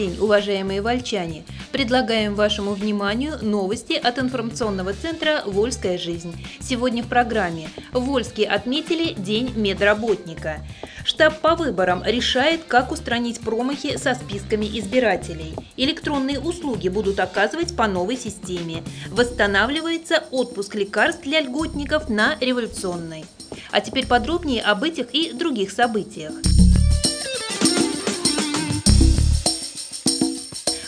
День, уважаемые вольчане! Предлагаем вашему вниманию новости от информационного центра «Вольская жизнь». Сегодня в программе в Вольске отметили День медработника. Штаб по выборам решает, как устранить промахи со списками избирателей. Электронные услуги будут оказывать по новой системе. Восстанавливается отпуск лекарств для льготников на революционной. А теперь подробнее об этих и других событиях.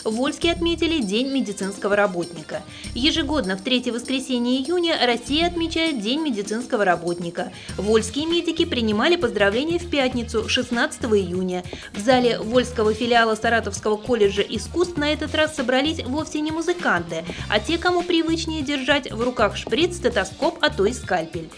В Вольске отметили День медицинского работника. Ежегодно в третье воскресенье июня Россия отмечает День медицинского работника. Вольские медики принимали поздравления в пятницу, 16 июня. В зале Вольского филиала Саратовского колледжа искусств на этот раз собрались вовсе не музыканты, а те, кому привычнее держать в руках шприц, стетоскоп, а то и скальпель.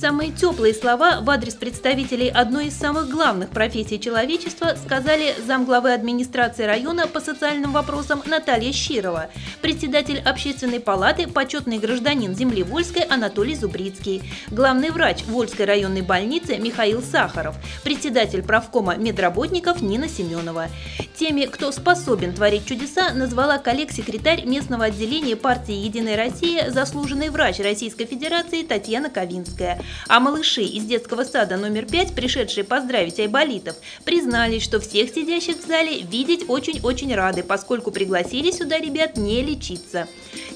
Самые теплые слова в адрес представителей одной из самых главных профессий человечества сказали замглавы администрации района по социальным вопросам Наталья Щирова, председатель общественной палаты, почетный гражданин земли Вольской Анатолий Зубрицкий, главный врач Вольской районной больницы Михаил Сахаров, председатель правкома медработников Нина Семенова. Теми, кто способен творить чудеса, назвала коллег-секретарь местного отделения партии «Единая Россия», заслуженный врач Российской Федерации Татьяна Ковинская. А малыши из детского сада номер 5, пришедшие поздравить айболитов, признались, что всех сидящих в зале видеть очень-очень рады, поскольку пригласили сюда ребят не лечиться.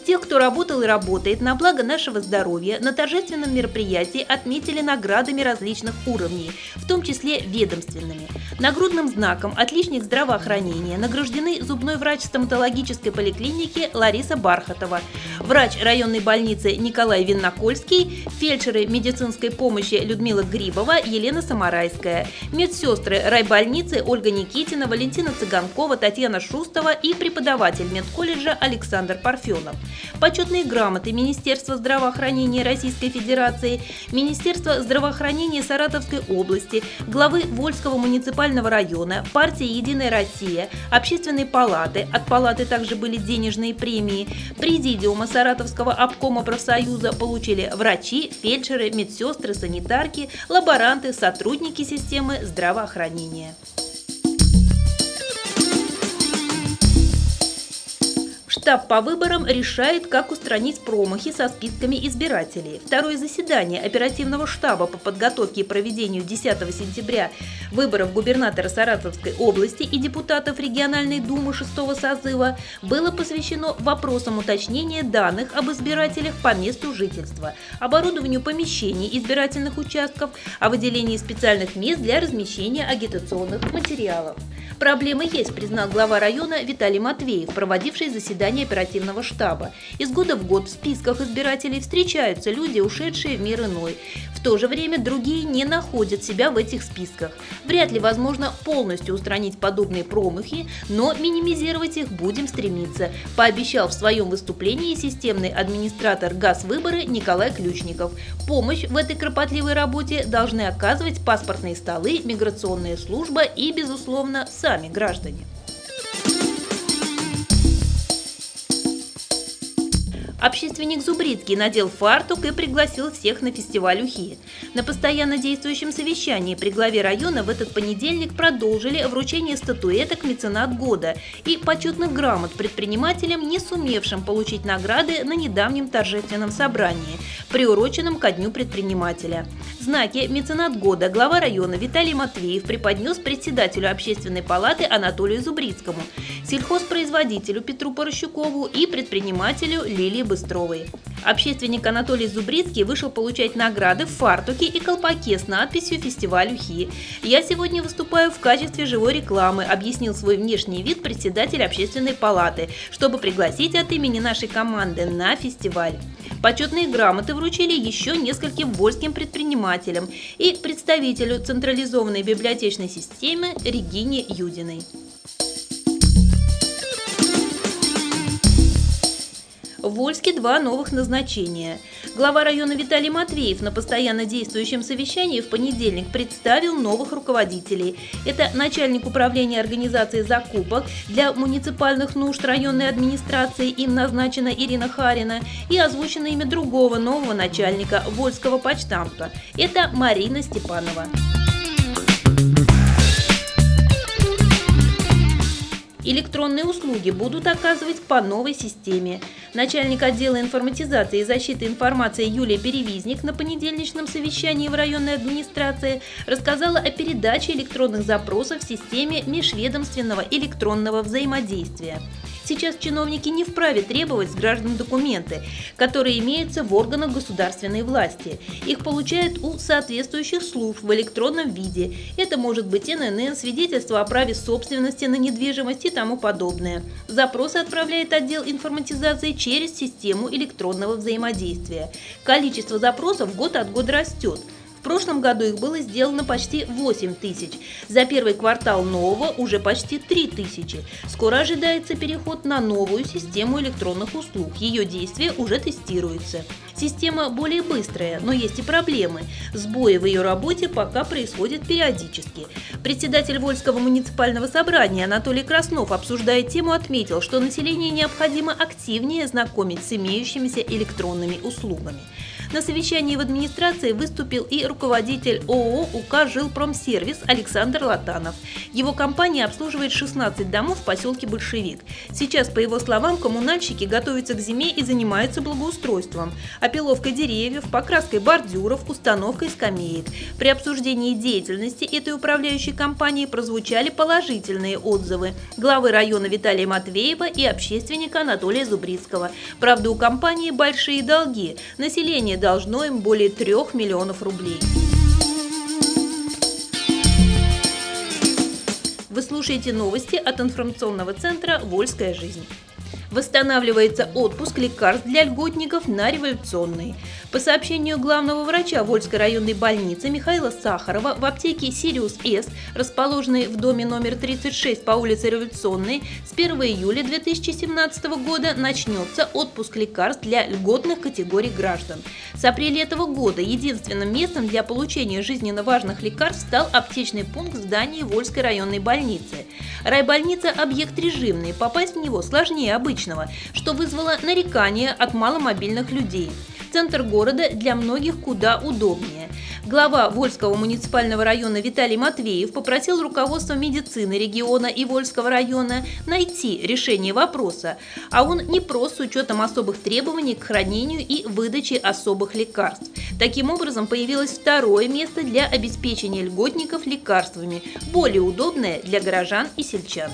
Тех, кто работал и работает на благо нашего здоровья, на торжественном мероприятии отметили наградами различных уровней, в том числе ведомственными. Нагрудным знаком «Отличник здравоохранения» награждены зубной врач стоматологической поликлиники Лариса Бархатова, врач районной больницы Николай Виннокольский, фельдшеры медицинской помощи Людмила Грибова, Елена Самарайская, медсестры райбольницы Ольга Никитина, Валентина Цыганкова, Татьяна Шустова и преподаватель медколледжа Александр Парфенов. Почетные грамоты Министерства здравоохранения Российской Федерации, Министерства здравоохранения Саратовской области, главы Вольского муниципального района, партии «Единая Россия», Общественной палаты, от палаты также были денежные премии, Президиума Саратовского обкома профсоюза получили врачи, фельдшеры, медсестры, санитарки, лаборанты, сотрудники системы здравоохранения. Штаб по выборам решает, как устранить промахи со списками избирателей. Второе заседание оперативного штаба по подготовке и проведению 10 сентября выборов губернатора Саратовской области и депутатов региональной думы 6 созыва было посвящено вопросам уточнения данных об избирателях по месту жительства, оборудованию помещений избирательных участков, о выделении специальных мест для размещения агитационных материалов. Проблемы есть, признал глава района Виталий Матвеев, проводивший заседание оперативного штаба. Из года в год в списках избирателей встречаются люди, ушедшие в мир иной. В то же время другие не находят себя в этих списках. Вряд ли возможно полностью устранить подобные промахи, но минимизировать их будем стремиться, пообещал в своем выступлении системный администратор ГАЗ-выборы Николай Ключников. Помощь в этой кропотливой работе должны оказывать паспортные столы, миграционная служба и, безусловно, сами граждане. Общественник Зубрицкий надел фартук и пригласил всех на фестиваль Ухи. На постоянно действующем совещании при главе района в этот понедельник продолжили вручение статуэток «Меценат года» и почетных грамот предпринимателям, не сумевшим получить награды на недавнем торжественном собрании, приуроченном ко Дню предпринимателя. Знаки «Меценат года» глава района Виталий Матвеев преподнес председателю общественной палаты Анатолию Зубрицкому, сельхозпроизводителю Петру Порощукову и предпринимателю Лилии Быстровой. Общественник Анатолий Зубрицкий вышел получать награды в фартуке и колпаке с надписью «Фестиваль Ухи». «Я сегодня выступаю в качестве живой рекламы», объяснил свой внешний вид председатель общественной палаты, чтобы пригласить от имени нашей команды на фестиваль. Почетные грамоты вручили еще нескольким вольским предпринимателям и представителю централизованной библиотечной системы Регине Юдиной. В Вольске два новых назначения. Глава района Виталий Матвеев на постоянно действующем совещании в понедельник представил новых руководителей. Это начальник управления организации закупок для муниципальных нужд районной администрации, им назначена Ирина Харина, и озвучено имя другого нового начальника Вольского почтамта. Это Марина Степанова. Электронные услуги будут оказывать по новой системе. Начальник отдела информатизации и защиты информации Юлия Перевизник на понедельничном совещании в районной администрации рассказала о передаче электронных запросов в системе межведомственного электронного взаимодействия. Сейчас чиновники не вправе требовать с граждан документы, которые имеются в органах государственной власти. Их получают у соответствующих служб в электронном виде. Это может быть ННН, свидетельство о праве собственности на недвижимость и тому подобное. Запросы отправляет отдел информатизации через систему электронного взаимодействия. Количество запросов год от года растет прошлом году их было сделано почти 8 тысяч. За первый квартал нового уже почти 3 тысячи. Скоро ожидается переход на новую систему электронных услуг. Ее действие уже тестируется. Система более быстрая, но есть и проблемы. Сбои в ее работе пока происходят периодически. Председатель Вольского муниципального собрания Анатолий Краснов, обсуждая тему, отметил, что население необходимо активнее знакомить с имеющимися электронными услугами. На совещании в администрации выступил и руководитель ООО УК «Жилпромсервис» Александр Латанов. Его компания обслуживает 16 домов в поселке Большевик. Сейчас, по его словам, коммунальщики готовятся к зиме и занимаются благоустройством, опиловкой деревьев, покраской бордюров, установкой скамеек. При обсуждении деятельности этой управляющей компании прозвучали положительные отзывы главы района Виталия Матвеева и общественника Анатолия Зубрицкого. Правда, у компании большие долги. Население должно им более 3 миллионов рублей. Вы слушаете новости от информационного центра «Вольская жизнь». Восстанавливается отпуск лекарств для льготников на революционный. По сообщению главного врача Вольской районной больницы Михаила Сахарова, в аптеке «Сириус С», расположенной в доме номер 36 по улице Революционной, с 1 июля 2017 года начнется отпуск лекарств для льготных категорий граждан. С апреля этого года единственным местом для получения жизненно важных лекарств стал аптечный пункт в здании Вольской районной больницы. Райбольница – объект режимный, попасть в него сложнее обычно обычного, что вызвало нарекания от маломобильных людей. Центр города для многих куда удобнее. Глава Вольского муниципального района Виталий Матвеев попросил руководство медицины региона и Вольского района найти решение вопроса, а он не прост с учетом особых требований к хранению и выдаче особых лекарств. Таким образом, появилось второе место для обеспечения льготников лекарствами, более удобное для горожан и сельчан.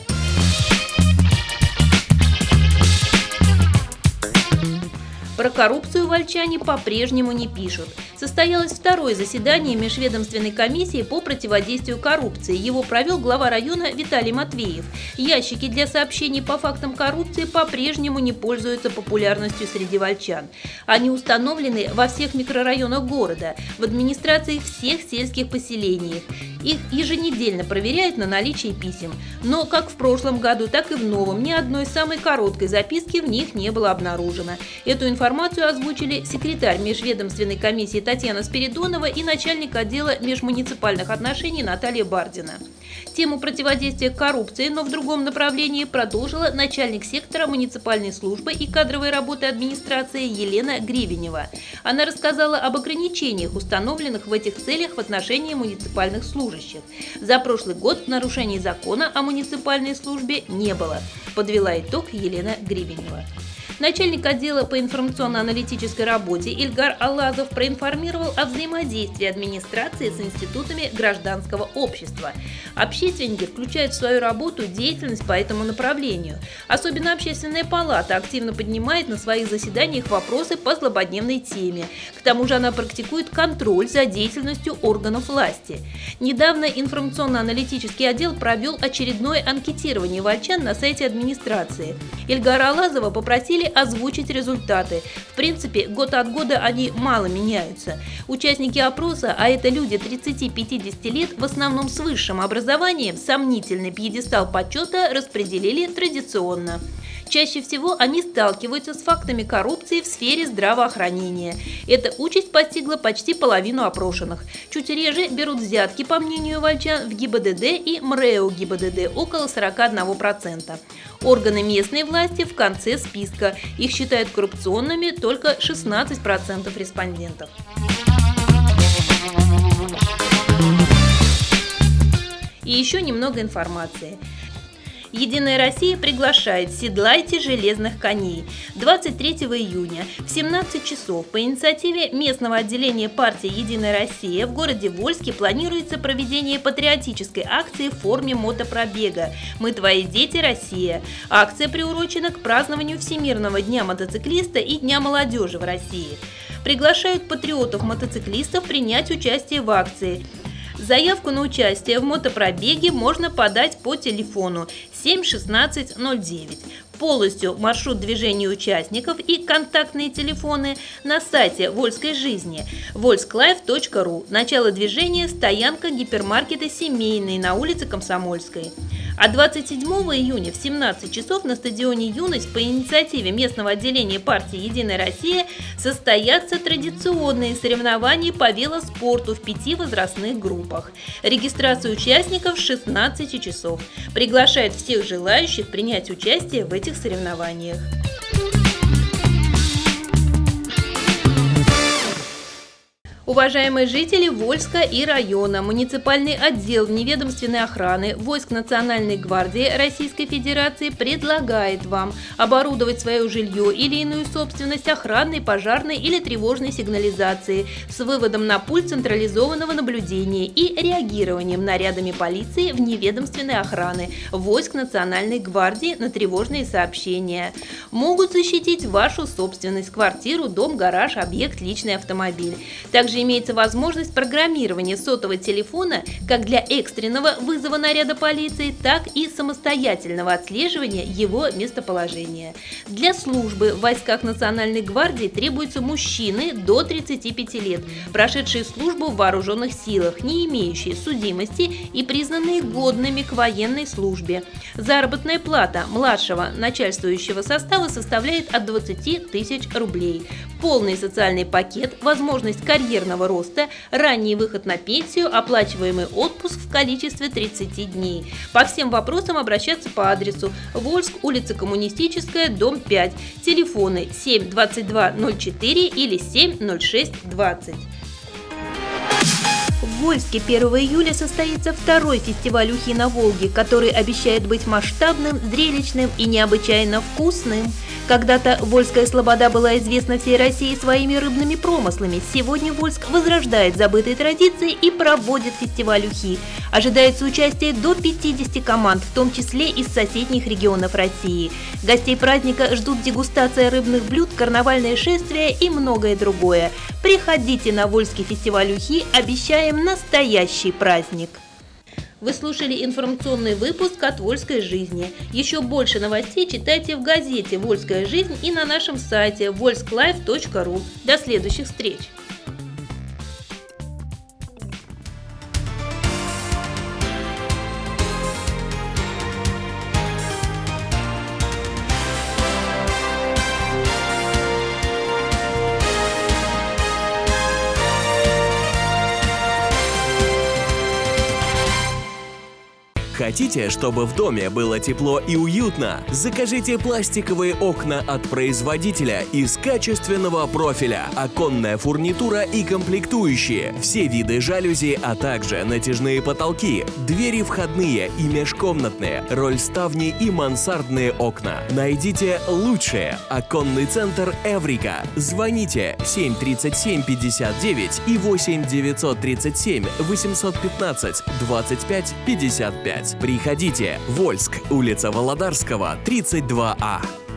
Про коррупцию вольчане по-прежнему не пишут. Состоялось второе заседание Межведомственной комиссии по противодействию коррупции. Его провел глава района Виталий Матвеев. Ящики для сообщений по фактам коррупции по-прежнему не пользуются популярностью среди вольчан. Они установлены во всех микрорайонах города, в администрации всех сельских поселений. Их еженедельно проверяют на наличие писем. Но как в прошлом году, так и в новом ни одной самой короткой записки в них не было обнаружено. Эту информацию озвучили секретарь межведомственной комиссии Татьяна Спиридонова и начальник отдела межмуниципальных отношений Наталья Бардина. Тему противодействия коррупции, но в другом направлении продолжила начальник сектора муниципальной службы и кадровой работы администрации Елена Гривенева. Она рассказала об ограничениях, установленных в этих целях в отношении муниципальных служащих. За прошлый год нарушений закона о муниципальной службе не было, подвела итог Елена Гривенева. Начальник отдела по информационно-аналитической работе Ильгар Алазов проинформировал о взаимодействии администрации с институтами гражданского общества. Общественники включают в свою работу деятельность по этому направлению. Особенно общественная палата активно поднимает на своих заседаниях вопросы по злободневной теме. К тому же она практикует контроль за деятельностью органов власти. Недавно информационно-аналитический отдел провел очередное анкетирование вольчан на сайте администрации. Ильгара Алазова попросили озвучить результаты. В принципе, год от года они мало меняются. Участники опроса, а это люди 30-50 лет, в основном с высшим образованием, сомнительный пьедестал почета распределили традиционно. Чаще всего они сталкиваются с фактами коррупции в сфере здравоохранения. Эта участь постигла почти половину опрошенных. Чуть реже берут взятки, по мнению Вольчан, в ГИБДД и МРЭО ГИБДД около 41%. Органы местной власти в конце списка. Их считают коррупционными только 16% респондентов. И еще немного информации. Единая Россия приглашает «Седлайте железных коней». 23 июня в 17 часов по инициативе местного отделения партии «Единая Россия» в городе Вольске планируется проведение патриотической акции в форме мотопробега «Мы твои дети, Россия». Акция приурочена к празднованию Всемирного дня мотоциклиста и Дня молодежи в России. Приглашают патриотов-мотоциклистов принять участие в акции – Заявку на участие в мотопробеге можно подать по телефону 71609 полностью маршрут движения участников и контактные телефоны на сайте Вольской жизни volsklife.ru. Начало движения – стоянка гипермаркета «Семейный» на улице Комсомольской. А 27 июня в 17 часов на стадионе «Юность» по инициативе местного отделения партии «Единая Россия» состоятся традиционные соревнования по велоспорту в пяти возрастных группах. Регистрация участников с 16 часов. Приглашает всех желающих принять участие в этих соревнованиях. Уважаемые жители Вольска и района, муниципальный отдел неведомственной охраны войск Национальной гвардии Российской Федерации предлагает вам оборудовать свое жилье или иную собственность охранной, пожарной или тревожной сигнализацией с выводом на пульт централизованного наблюдения и реагированием нарядами полиции в неведомственной охраны войск Национальной гвардии на тревожные сообщения. Могут защитить вашу собственность, квартиру, дом, гараж, объект, личный автомобиль. Также имеется возможность программирования сотового телефона как для экстренного вызова наряда полиции, так и самостоятельного отслеживания его местоположения. Для службы в войсках Национальной гвардии требуются мужчины до 35 лет, прошедшие службу в вооруженных силах, не имеющие судимости и признанные годными к военной службе. Заработная плата младшего начальствующего состава составляет от 20 тысяч рублей. Полный социальный пакет, возможность карьерного роста, ранний выход на пенсию, оплачиваемый отпуск в количестве 30 дней. По всем вопросам обращаться по адресу Вольск, улица Коммунистическая, дом 5, телефоны 7 22 04 или 7 06 20. Вольске 1 июля состоится второй фестиваль ухи на Волге, который обещает быть масштабным, зрелищным и необычайно вкусным. Когда-то Вольская Слобода была известна всей России своими рыбными промыслами. Сегодня Вольск возрождает забытые традиции и проводит фестиваль ухи. Ожидается участие до 50 команд, в том числе из соседних регионов России. Гостей праздника ждут дегустация рыбных блюд, карнавальное шествие и многое другое. Приходите на Вольский фестиваль ухи, обещаем настоящий праздник. Вы слушали информационный выпуск от «Вольской жизни». Еще больше новостей читайте в газете «Вольская жизнь» и на нашем сайте volsklife.ru. До следующих встреч! Хотите, чтобы в доме было тепло и уютно? Закажите пластиковые окна от производителя из качественного профиля, оконная фурнитура и комплектующие, все виды жалюзи, а также натяжные потолки, двери входные и межкомнатные, рольставни и мансардные окна. Найдите лучшее. Оконный центр Эврика. Звоните 737 59 и 8 937 815 25 55. Приходите. Вольск, улица Володарского, 32А.